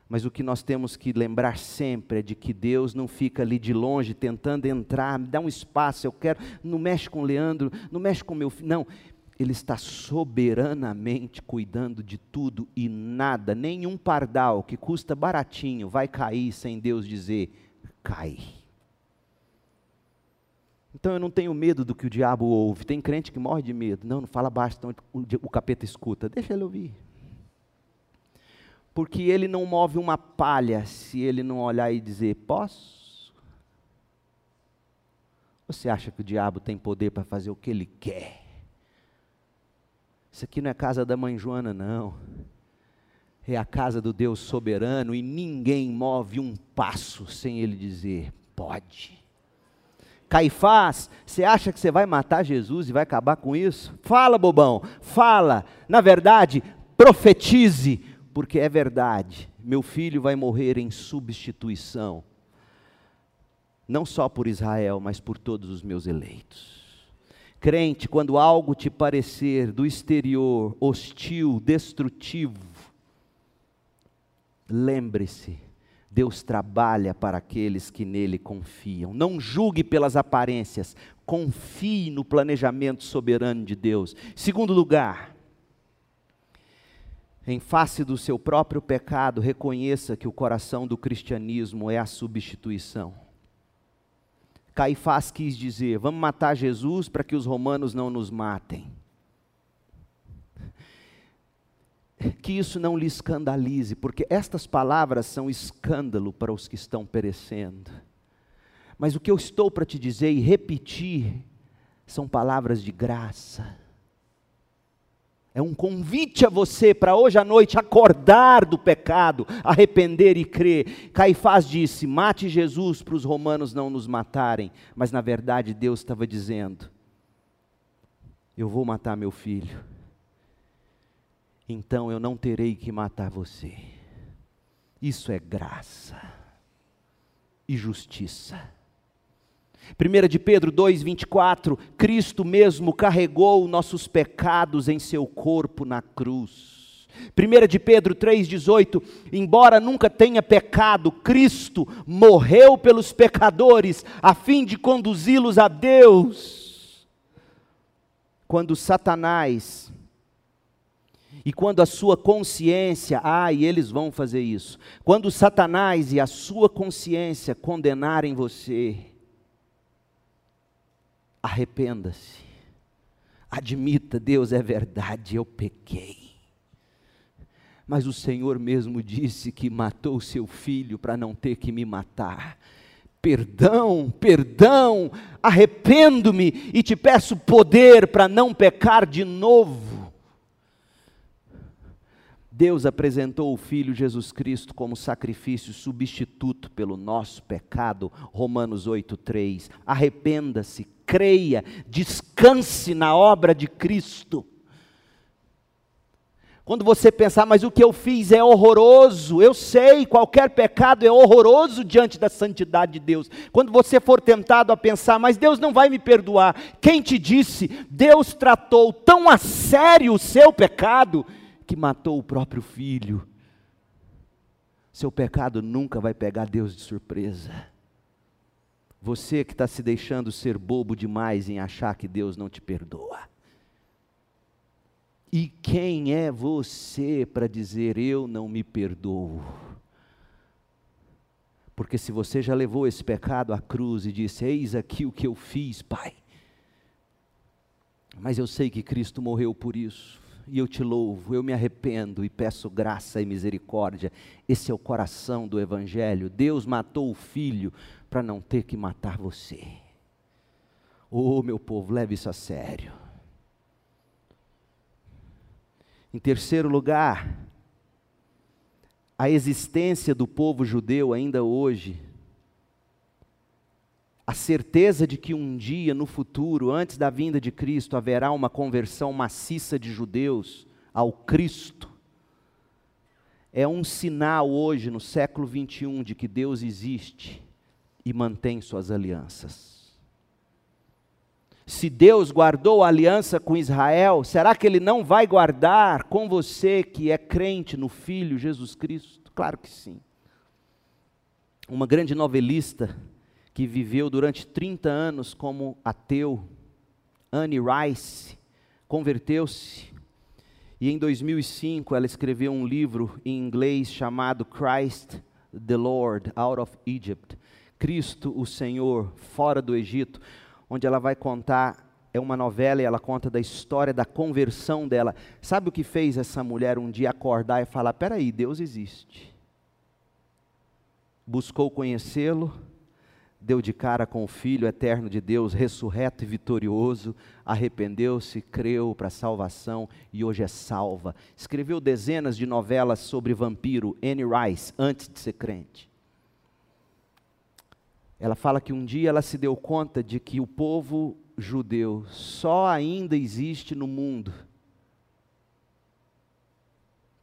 Mas o que nós temos que lembrar sempre é de que Deus não fica ali de longe tentando entrar, me dá um espaço, eu quero, não mexe com o Leandro, não mexe com meu filho. Não, ele está soberanamente cuidando de tudo e nada, nenhum pardal que custa baratinho vai cair sem Deus dizer: cai. Então eu não tenho medo do que o diabo ouve. Tem crente que morre de medo. Não, não fala baixo, então o capeta escuta. Deixa ele ouvir. Porque ele não move uma palha se ele não olhar e dizer: posso? Você acha que o diabo tem poder para fazer o que ele quer? Isso aqui não é casa da mãe Joana, não. É a casa do Deus soberano e ninguém move um passo sem ele dizer: pode. Caifás, você acha que você vai matar Jesus e vai acabar com isso? Fala, bobão, fala. Na verdade, profetize, porque é verdade. Meu filho vai morrer em substituição, não só por Israel, mas por todos os meus eleitos. Crente, quando algo te parecer do exterior hostil, destrutivo, lembre-se, Deus trabalha para aqueles que nele confiam. Não julgue pelas aparências, confie no planejamento soberano de Deus. Segundo lugar, em face do seu próprio pecado, reconheça que o coração do cristianismo é a substituição. Caifás quis dizer: vamos matar Jesus para que os romanos não nos matem. *laughs* Que isso não lhe escandalize, porque estas palavras são escândalo para os que estão perecendo. Mas o que eu estou para te dizer e repetir são palavras de graça é um convite a você para hoje à noite acordar do pecado, arrepender e crer. Caifás disse: mate Jesus para os romanos não nos matarem. Mas na verdade Deus estava dizendo: eu vou matar meu filho. Então eu não terei que matar você. Isso é graça e justiça. 1 de Pedro 2,24, Cristo mesmo carregou nossos pecados em seu corpo na cruz. 1 de Pedro 3,18, embora nunca tenha pecado, Cristo morreu pelos pecadores, a fim de conduzi-los a Deus. Quando Satanás e quando a sua consciência, ah, eles vão fazer isso, quando Satanás e a sua consciência condenarem você, Arrependa-se. Admita, Deus é verdade, eu pequei. Mas o Senhor mesmo disse que matou seu filho para não ter que me matar. Perdão, perdão, arrependo-me e te peço poder para não pecar de novo. Deus apresentou o Filho Jesus Cristo como sacrifício substituto pelo nosso pecado, Romanos 8,3. Arrependa-se, creia, descanse na obra de Cristo. Quando você pensar, mas o que eu fiz é horroroso, eu sei, qualquer pecado é horroroso diante da santidade de Deus. Quando você for tentado a pensar, mas Deus não vai me perdoar, quem te disse? Deus tratou tão a sério o seu pecado que matou o próprio filho. Seu pecado nunca vai pegar Deus de surpresa. Você que está se deixando ser bobo demais em achar que Deus não te perdoa. E quem é você para dizer eu não me perdoo? Porque se você já levou esse pecado à cruz e disse: Eis aqui o que eu fiz, Pai. Mas eu sei que Cristo morreu por isso e eu te louvo, eu me arrependo e peço graça e misericórdia. Esse é o coração do Evangelho. Deus matou o filho para não ter que matar você. Oh, meu povo, leve isso a sério. Em terceiro lugar, a existência do povo judeu ainda hoje a certeza de que um dia no futuro, antes da vinda de Cristo, haverá uma conversão maciça de judeus ao Cristo, é um sinal hoje, no século 21, de que Deus existe e mantém suas alianças. Se Deus guardou a aliança com Israel, será que Ele não vai guardar com você que é crente no Filho Jesus Cristo? Claro que sim. Uma grande novelista, que viveu durante 30 anos como ateu, Anne Rice, converteu-se e em 2005 ela escreveu um livro em inglês chamado Christ the Lord Out of Egypt, Cristo o Senhor fora do Egito, onde ela vai contar é uma novela e ela conta da história da conversão dela. Sabe o que fez essa mulher um dia acordar e falar: peraí, Deus existe. Buscou conhecê-lo, deu de cara com o Filho eterno de Deus, ressurreto e vitorioso, arrependeu-se, creu para a salvação e hoje é salva. Escreveu dezenas de novelas sobre vampiro, Anne Rice, antes de ser crente. Ela fala que um dia ela se deu conta de que o povo judeu só ainda existe no mundo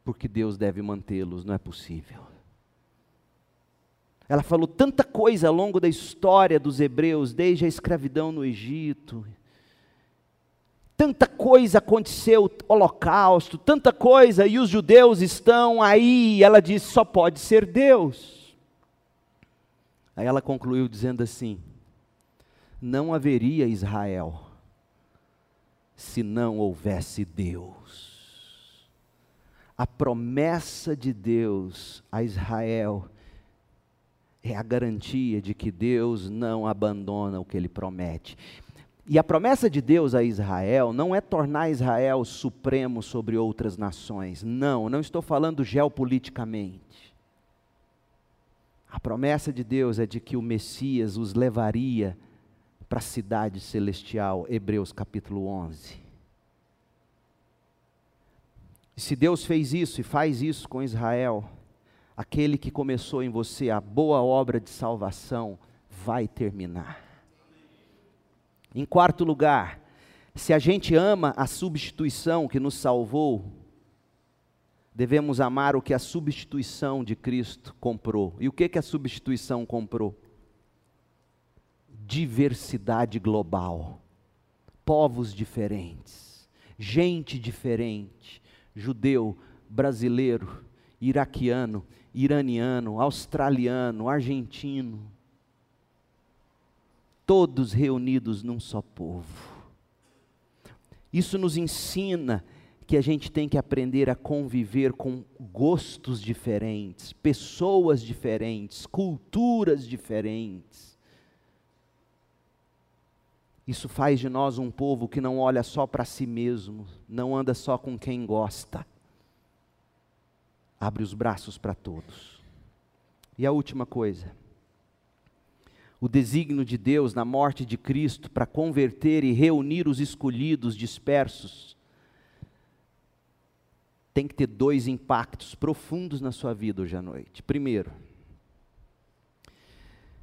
porque Deus deve mantê-los, não é possível. Ela falou tanta coisa ao longo da história dos hebreus, desde a escravidão no Egito. Tanta coisa aconteceu, holocausto, tanta coisa, e os judeus estão aí, ela disse: só pode ser Deus. Aí ela concluiu dizendo assim: não haveria Israel se não houvesse Deus a promessa de Deus a Israel é a garantia de que Deus não abandona o que ele promete. E a promessa de Deus a Israel não é tornar Israel supremo sobre outras nações. Não, não estou falando geopoliticamente. A promessa de Deus é de que o Messias os levaria para a cidade celestial, Hebreus capítulo 11. E se Deus fez isso e faz isso com Israel, aquele que começou em você a boa obra de salvação vai terminar. Em quarto lugar, se a gente ama a substituição que nos salvou, devemos amar o que a substituição de Cristo comprou. E o que, que a substituição comprou? Diversidade global, povos diferentes, gente diferente, judeu, brasileiro, iraquiano, iraniano, australiano, argentino, todos reunidos num só povo. Isso nos ensina que a gente tem que aprender a conviver com gostos diferentes, pessoas diferentes, culturas diferentes. Isso faz de nós um povo que não olha só para si mesmo, não anda só com quem gosta. Abre os braços para todos. E a última coisa, o desígnio de Deus na morte de Cristo para converter e reunir os escolhidos dispersos, tem que ter dois impactos profundos na sua vida hoje à noite. Primeiro,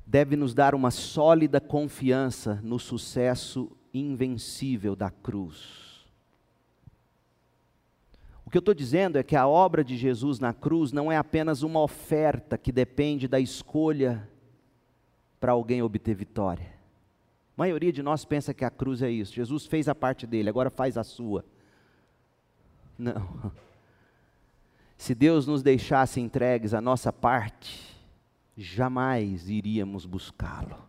deve nos dar uma sólida confiança no sucesso invencível da cruz. O que eu estou dizendo é que a obra de Jesus na cruz não é apenas uma oferta que depende da escolha para alguém obter vitória. A maioria de nós pensa que a cruz é isso. Jesus fez a parte dele, agora faz a sua. Não. Se Deus nos deixasse entregues a nossa parte, jamais iríamos buscá-lo.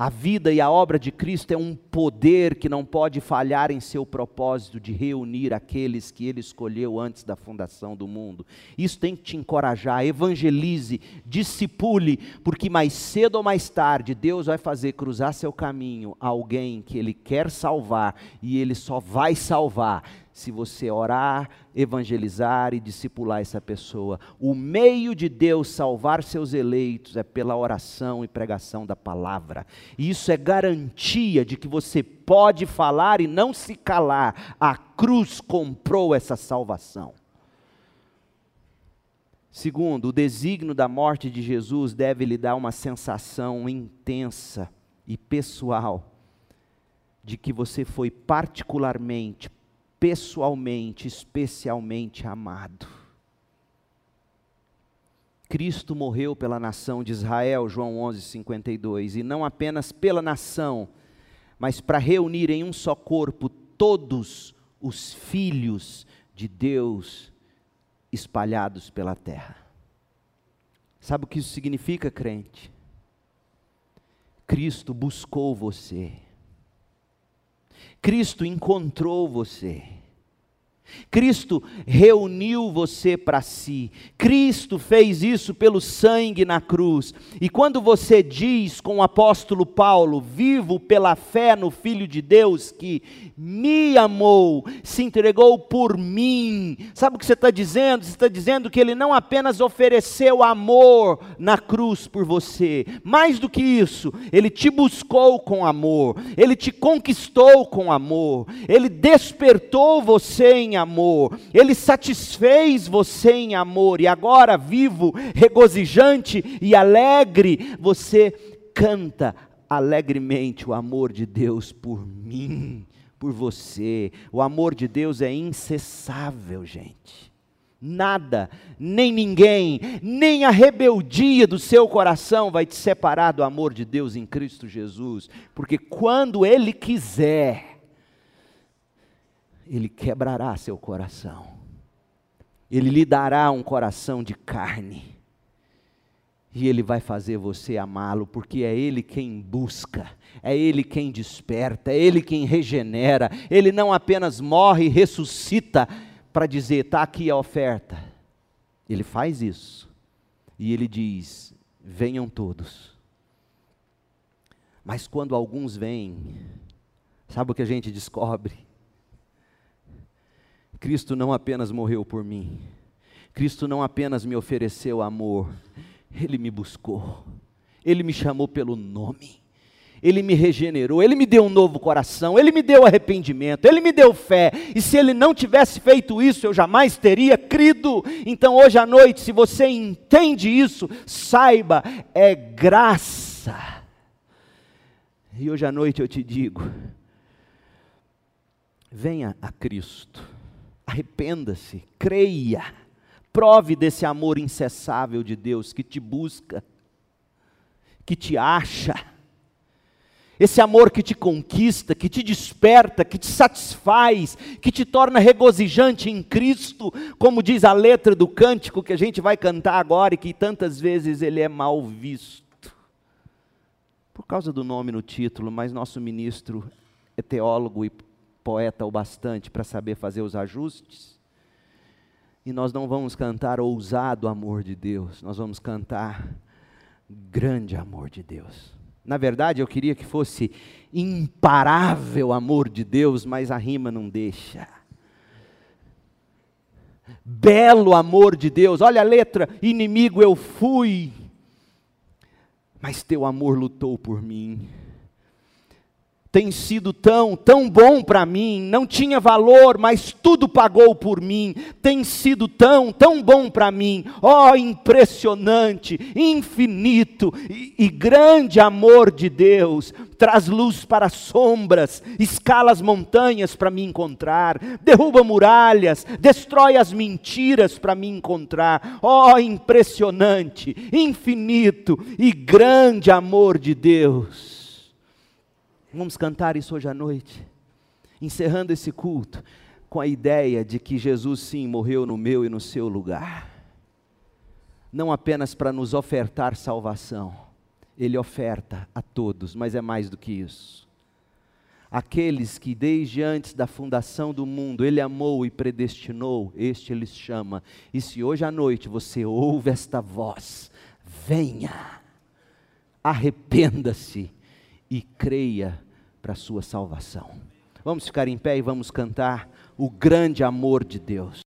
A vida e a obra de Cristo é um poder que não pode falhar em seu propósito de reunir aqueles que ele escolheu antes da fundação do mundo. Isso tem que te encorajar, evangelize, discipule, porque mais cedo ou mais tarde Deus vai fazer cruzar seu caminho alguém que ele quer salvar e ele só vai salvar se você orar, evangelizar e discipular essa pessoa. O meio de Deus salvar seus eleitos é pela oração e pregação da palavra. E isso é garantia de que você pode falar e não se calar. A cruz comprou essa salvação. Segundo, o desígnio da morte de Jesus deve lhe dar uma sensação intensa e pessoal de que você foi particularmente pessoalmente, especialmente amado. Cristo morreu pela nação de Israel, João 11:52, e não apenas pela nação, mas para reunir em um só corpo todos os filhos de Deus espalhados pela terra. Sabe o que isso significa, crente? Cristo buscou você. Cristo encontrou você. Cristo reuniu você para si. Cristo fez isso pelo sangue na cruz. E quando você diz com o apóstolo Paulo, vivo pela fé no Filho de Deus que me amou, se entregou por mim. Sabe o que você está dizendo? Você está dizendo que ele não apenas ofereceu amor na cruz por você, mais do que isso, ele te buscou com amor, ele te conquistou com amor, ele despertou você em amor, Ele satisfez você em amor, e agora, vivo, regozijante e alegre, você canta alegremente o amor de Deus por mim, por você. O amor de Deus é incessável, gente. Nada, nem ninguém, nem a rebeldia do seu coração vai te separar do amor de Deus em Cristo Jesus, porque quando Ele quiser, Ele quebrará seu coração, Ele lhe dará um coração de carne, e Ele vai fazer você amá-lo, porque é Ele quem busca, é Ele quem desperta, é Ele quem regenera, Ele não apenas morre e ressuscita, para dizer: está aqui a oferta. Ele faz isso. E ele diz: venham todos. Mas quando alguns vêm, sabe o que a gente descobre? Cristo não apenas morreu por mim, Cristo não apenas me ofereceu amor, Ele me buscou, Ele me chamou pelo nome. Ele me regenerou, Ele me deu um novo coração, Ele me deu arrependimento, Ele me deu fé. E se Ele não tivesse feito isso, eu jamais teria crido. Então, hoje à noite, se você entende isso, saiba, é graça. E hoje à noite eu te digo: venha a Cristo, arrependa-se, creia, prove desse amor incessável de Deus que te busca, que te acha esse amor que te conquista, que te desperta, que te satisfaz, que te torna regozijante em Cristo, como diz a letra do cântico que a gente vai cantar agora e que tantas vezes ele é mal visto. Por causa do nome no título, mas nosso ministro é teólogo e poeta o bastante para saber fazer os ajustes. E nós não vamos cantar ousado amor de Deus, nós vamos cantar grande amor de Deus. Na verdade, eu queria que fosse imparável amor de Deus, mas a rima não deixa. Belo amor de Deus, olha a letra: inimigo eu fui, mas teu amor lutou por mim tem sido tão, tão bom para mim, não tinha valor, mas tudo pagou por mim, tem sido tão, tão bom para mim, ó oh, impressionante, infinito e, e grande amor de Deus, traz luz para sombras, escala as montanhas para me encontrar, derruba muralhas, destrói as mentiras para me encontrar, oh, impressionante, infinito e grande amor de Deus. Vamos cantar isso hoje à noite, encerrando esse culto com a ideia de que Jesus sim morreu no meu e no seu lugar. Não apenas para nos ofertar salvação, ele oferta a todos, mas é mais do que isso. Aqueles que desde antes da fundação do mundo ele amou e predestinou, este ele chama. E se hoje à noite você ouve esta voz, venha, arrependa-se e creia para a sua salvação. Vamos ficar em pé e vamos cantar o grande amor de Deus.